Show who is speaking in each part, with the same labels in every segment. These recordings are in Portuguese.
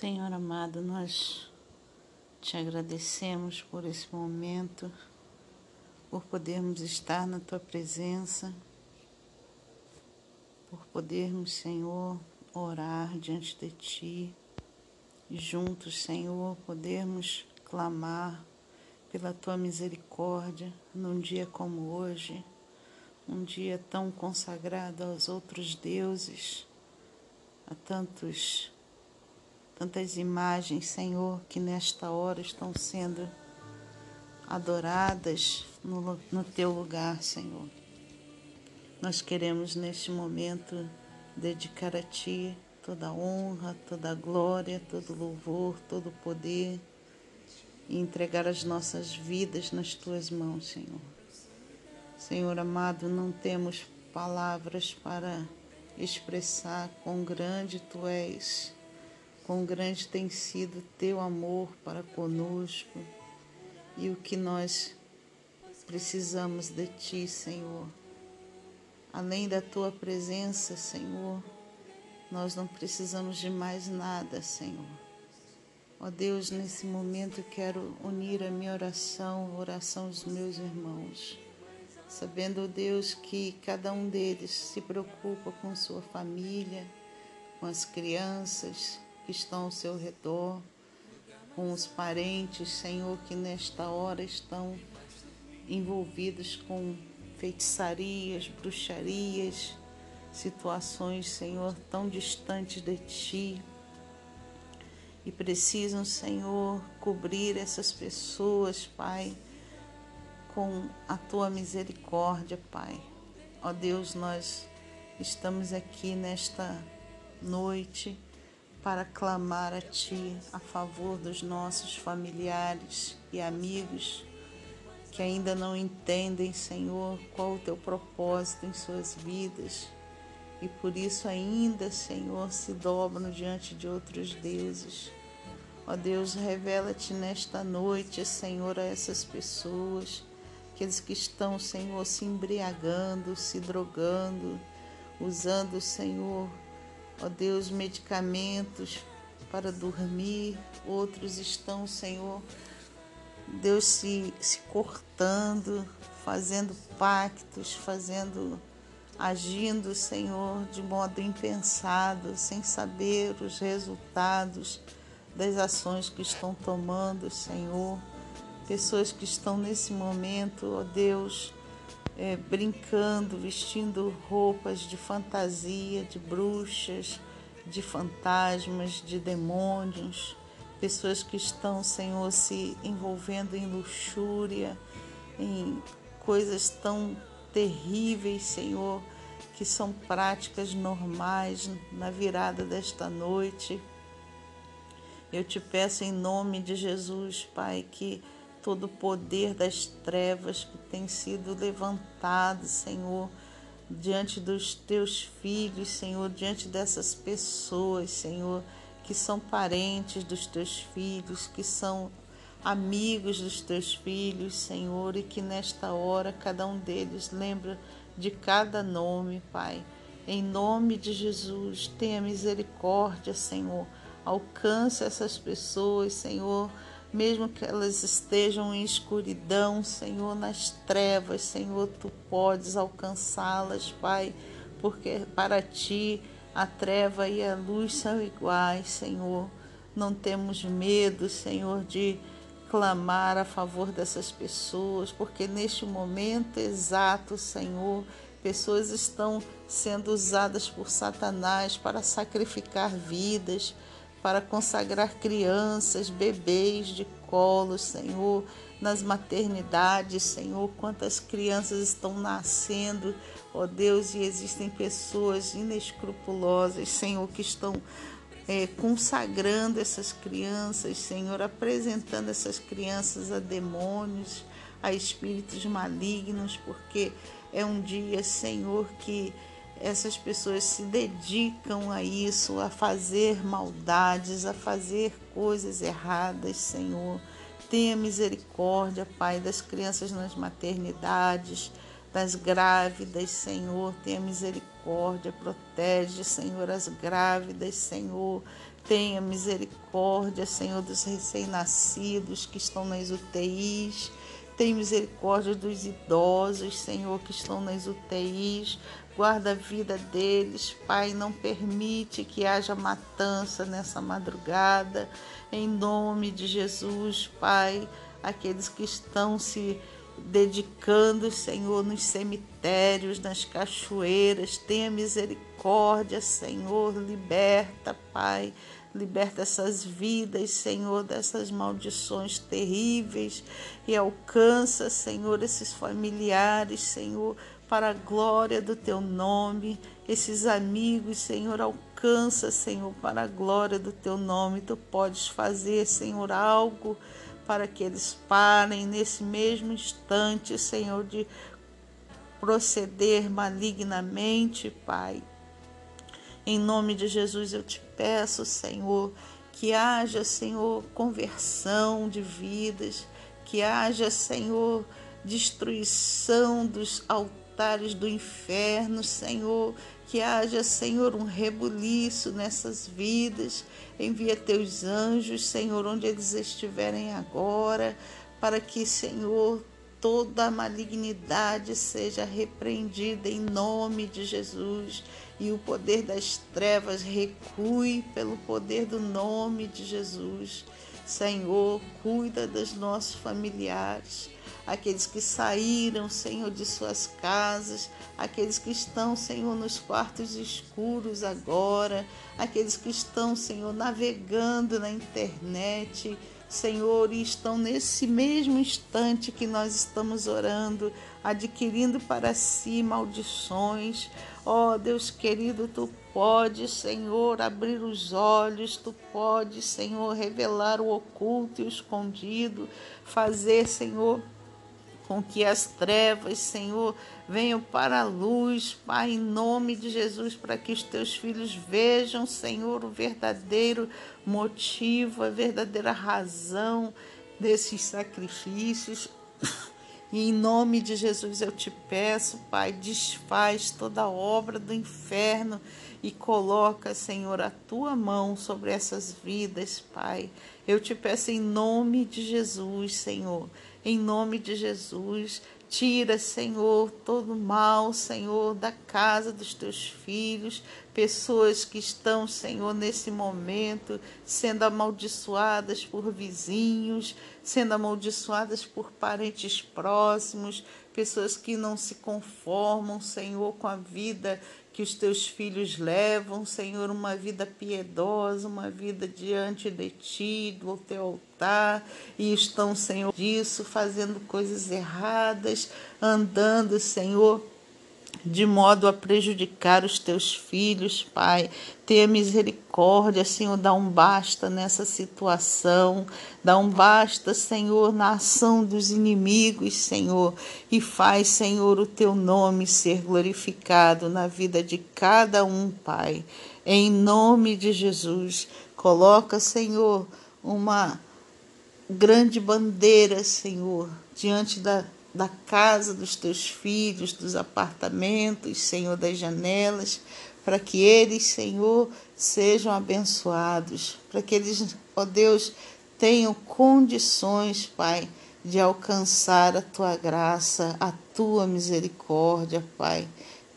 Speaker 1: Senhor amado, nós te agradecemos por esse momento, por podermos estar na tua presença, por podermos, Senhor, orar diante de ti juntos, Senhor, podermos clamar pela tua misericórdia num dia como hoje, um dia tão consagrado aos outros deuses, a tantos tantas imagens, Senhor, que nesta hora estão sendo adoradas no, no teu lugar, Senhor. Nós queremos neste momento dedicar a Ti toda a honra, toda a glória, todo o louvor, todo o poder e entregar as nossas vidas nas Tuas mãos, Senhor. Senhor amado, não temos palavras para expressar quão grande Tu és Quão grande tem sido teu amor para conosco e o que nós precisamos de ti, Senhor. Além da tua presença, Senhor, nós não precisamos de mais nada, Senhor. Ó Deus, nesse momento quero unir a minha oração, a oração dos meus irmãos, sabendo, Deus, que cada um deles se preocupa com sua família, com as crianças, que estão ao seu redor, com os parentes, Senhor, que nesta hora estão envolvidos com feitiçarias, bruxarias, situações, Senhor, tão distantes de Ti. E precisam, Senhor, cobrir essas pessoas, Pai, com a Tua misericórdia, Pai. Ó Deus, nós estamos aqui nesta noite para clamar a Ti a favor dos nossos familiares e amigos que ainda não entendem, Senhor, qual o Teu propósito em suas vidas e por isso ainda, Senhor, se dobram diante de outros deuses. Ó Deus, revela-te nesta noite, Senhor, a essas pessoas, aqueles que estão, Senhor, se embriagando, se drogando, usando, Senhor, ó Deus, medicamentos para dormir, outros estão, Senhor, Deus se, se cortando, fazendo pactos, fazendo, agindo, Senhor, de modo impensado, sem saber os resultados das ações que estão tomando, Senhor. Pessoas que estão nesse momento, ó Deus, é, brincando, vestindo roupas de fantasia, de bruxas, de fantasmas, de demônios, pessoas que estão, Senhor, se envolvendo em luxúria, em coisas tão terríveis, Senhor, que são práticas normais na virada desta noite. Eu te peço em nome de Jesus, Pai, que todo o poder das trevas que tem sido levantado, Senhor, diante dos teus filhos, Senhor, diante dessas pessoas, Senhor, que são parentes dos teus filhos, que são amigos dos teus filhos, Senhor, e que nesta hora cada um deles lembra de cada nome, Pai. Em nome de Jesus, tenha misericórdia, Senhor. Alcance essas pessoas, Senhor mesmo que elas estejam em escuridão, Senhor, nas trevas, Senhor, tu podes alcançá-las, Pai, porque para ti a treva e a luz são iguais, Senhor. Não temos medo, Senhor, de clamar a favor dessas pessoas, porque neste momento exato, Senhor, pessoas estão sendo usadas por Satanás para sacrificar vidas para consagrar crianças, bebês de colo, Senhor, nas maternidades, Senhor, quantas crianças estão nascendo, ó Deus, e existem pessoas inescrupulosas, Senhor, que estão é, consagrando essas crianças, Senhor, apresentando essas crianças a demônios, a espíritos malignos, porque é um dia, Senhor, que essas pessoas se dedicam a isso, a fazer maldades, a fazer coisas erradas, Senhor. Tenha misericórdia, Pai, das crianças nas maternidades, das grávidas, Senhor. Tenha misericórdia, protege, Senhor, as grávidas, Senhor. Tenha misericórdia, Senhor, dos recém-nascidos que estão nas UTIs. Tenha misericórdia dos idosos, Senhor, que estão nas UTIs. Guarda a vida deles, Pai. Não permite que haja matança nessa madrugada. Em nome de Jesus, Pai. Aqueles que estão se dedicando, Senhor, nos cemitérios, nas cachoeiras. Tenha misericórdia, Senhor. Liberta, Pai Liberta essas vidas, Senhor, dessas maldições terríveis e alcança, Senhor, esses familiares, Senhor, para a glória do teu nome. Esses amigos, Senhor, alcança, Senhor, para a glória do teu nome. Tu podes fazer, Senhor, algo para que eles parem nesse mesmo instante, Senhor, de proceder malignamente, Pai. Em nome de Jesus eu te peço, Senhor, que haja, Senhor, conversão de vidas, que haja, Senhor, destruição dos altares do inferno, Senhor, que haja, Senhor, um rebuliço nessas vidas. Envia teus anjos, Senhor, onde eles estiverem agora, para que, Senhor, toda a malignidade seja repreendida em nome de Jesus e o poder das trevas recue pelo poder do nome de Jesus. Senhor, cuida dos nossos familiares, aqueles que saíram, Senhor, de suas casas, aqueles que estão, Senhor, nos quartos escuros agora, aqueles que estão, Senhor, navegando na internet Senhor, e estão nesse mesmo instante que nós estamos orando, adquirindo para si maldições. Ó oh, Deus querido, tu podes, Senhor, abrir os olhos, tu podes, Senhor, revelar o oculto e o escondido, fazer, Senhor, com que as trevas, Senhor, venham para a luz, Pai, em nome de Jesus, para que os teus filhos vejam, Senhor, o verdadeiro motivo, a verdadeira razão desses sacrifícios. E em nome de Jesus eu te peço, Pai, desfaz toda obra do inferno e coloca, Senhor, a tua mão sobre essas vidas, Pai. Eu te peço em nome de Jesus, Senhor em nome de Jesus. Tira, Senhor, todo mal, Senhor, da casa dos teus filhos, pessoas que estão, Senhor, nesse momento sendo amaldiçoadas por vizinhos, sendo amaldiçoadas por parentes próximos, pessoas que não se conformam, Senhor, com a vida que os teus filhos levam, Senhor, uma vida piedosa, uma vida diante de ti, do teu altar, e estão, Senhor, disso, fazendo coisas erradas, andando, Senhor de modo a prejudicar os teus filhos, Pai. Tenha misericórdia, Senhor, dá um basta nessa situação, dá um basta, Senhor, na ação dos inimigos, Senhor, e faz, Senhor, o teu nome ser glorificado na vida de cada um, Pai. Em nome de Jesus, coloca, Senhor, uma grande bandeira, Senhor, diante da da casa dos teus filhos, dos apartamentos, Senhor, das janelas, para que eles, Senhor, sejam abençoados, para que eles, ó Deus, tenham condições, Pai, de alcançar a tua graça, a tua misericórdia, Pai.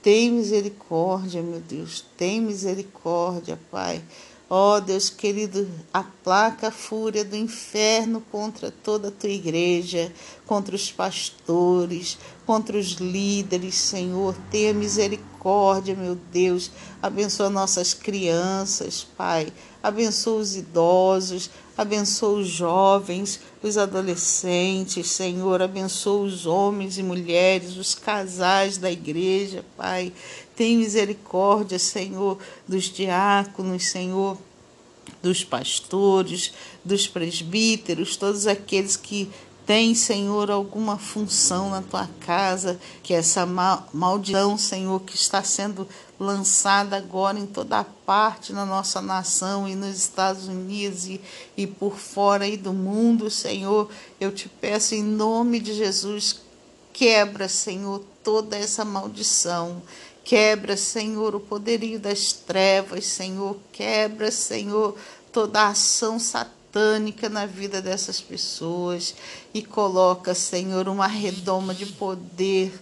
Speaker 1: Tem misericórdia, meu Deus, tem misericórdia, Pai. Ó oh, Deus querido, aplaca a fúria do inferno contra toda a tua igreja, contra os pastores, contra os líderes, Senhor. Tenha misericórdia, meu Deus. Abençoa nossas crianças, Pai. Abençoa os idosos, abençoa os jovens, os adolescentes, Senhor. Abençoa os homens e mulheres, os casais da igreja, Pai. Tem misericórdia, Senhor, dos diáconos, Senhor, dos pastores, dos presbíteros, todos aqueles que têm, Senhor, alguma função na tua casa, que essa maldição, Senhor, que está sendo lançada agora em toda parte na nossa nação e nos Estados Unidos e, e por fora aí do mundo, Senhor, eu te peço em nome de Jesus Quebra, Senhor, toda essa maldição. Quebra, Senhor, o poderio das trevas, Senhor. Quebra, Senhor, toda a ação satânica na vida dessas pessoas e coloca, Senhor, uma redoma de poder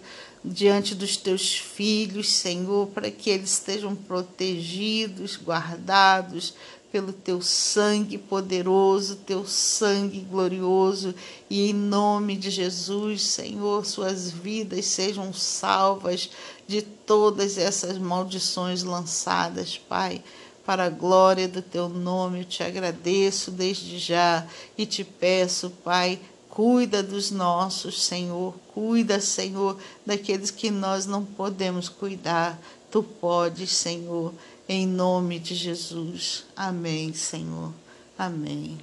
Speaker 1: diante dos teus filhos, Senhor, para que eles estejam protegidos, guardados pelo teu sangue poderoso, teu sangue glorioso, e em nome de Jesus, Senhor, suas vidas sejam salvas de todas essas maldições lançadas, Pai. Para a glória do teu nome, eu te agradeço desde já e te peço, Pai, Cuida dos nossos, Senhor. Cuida, Senhor, daqueles que nós não podemos cuidar. Tu podes, Senhor, em nome de Jesus. Amém, Senhor. Amém.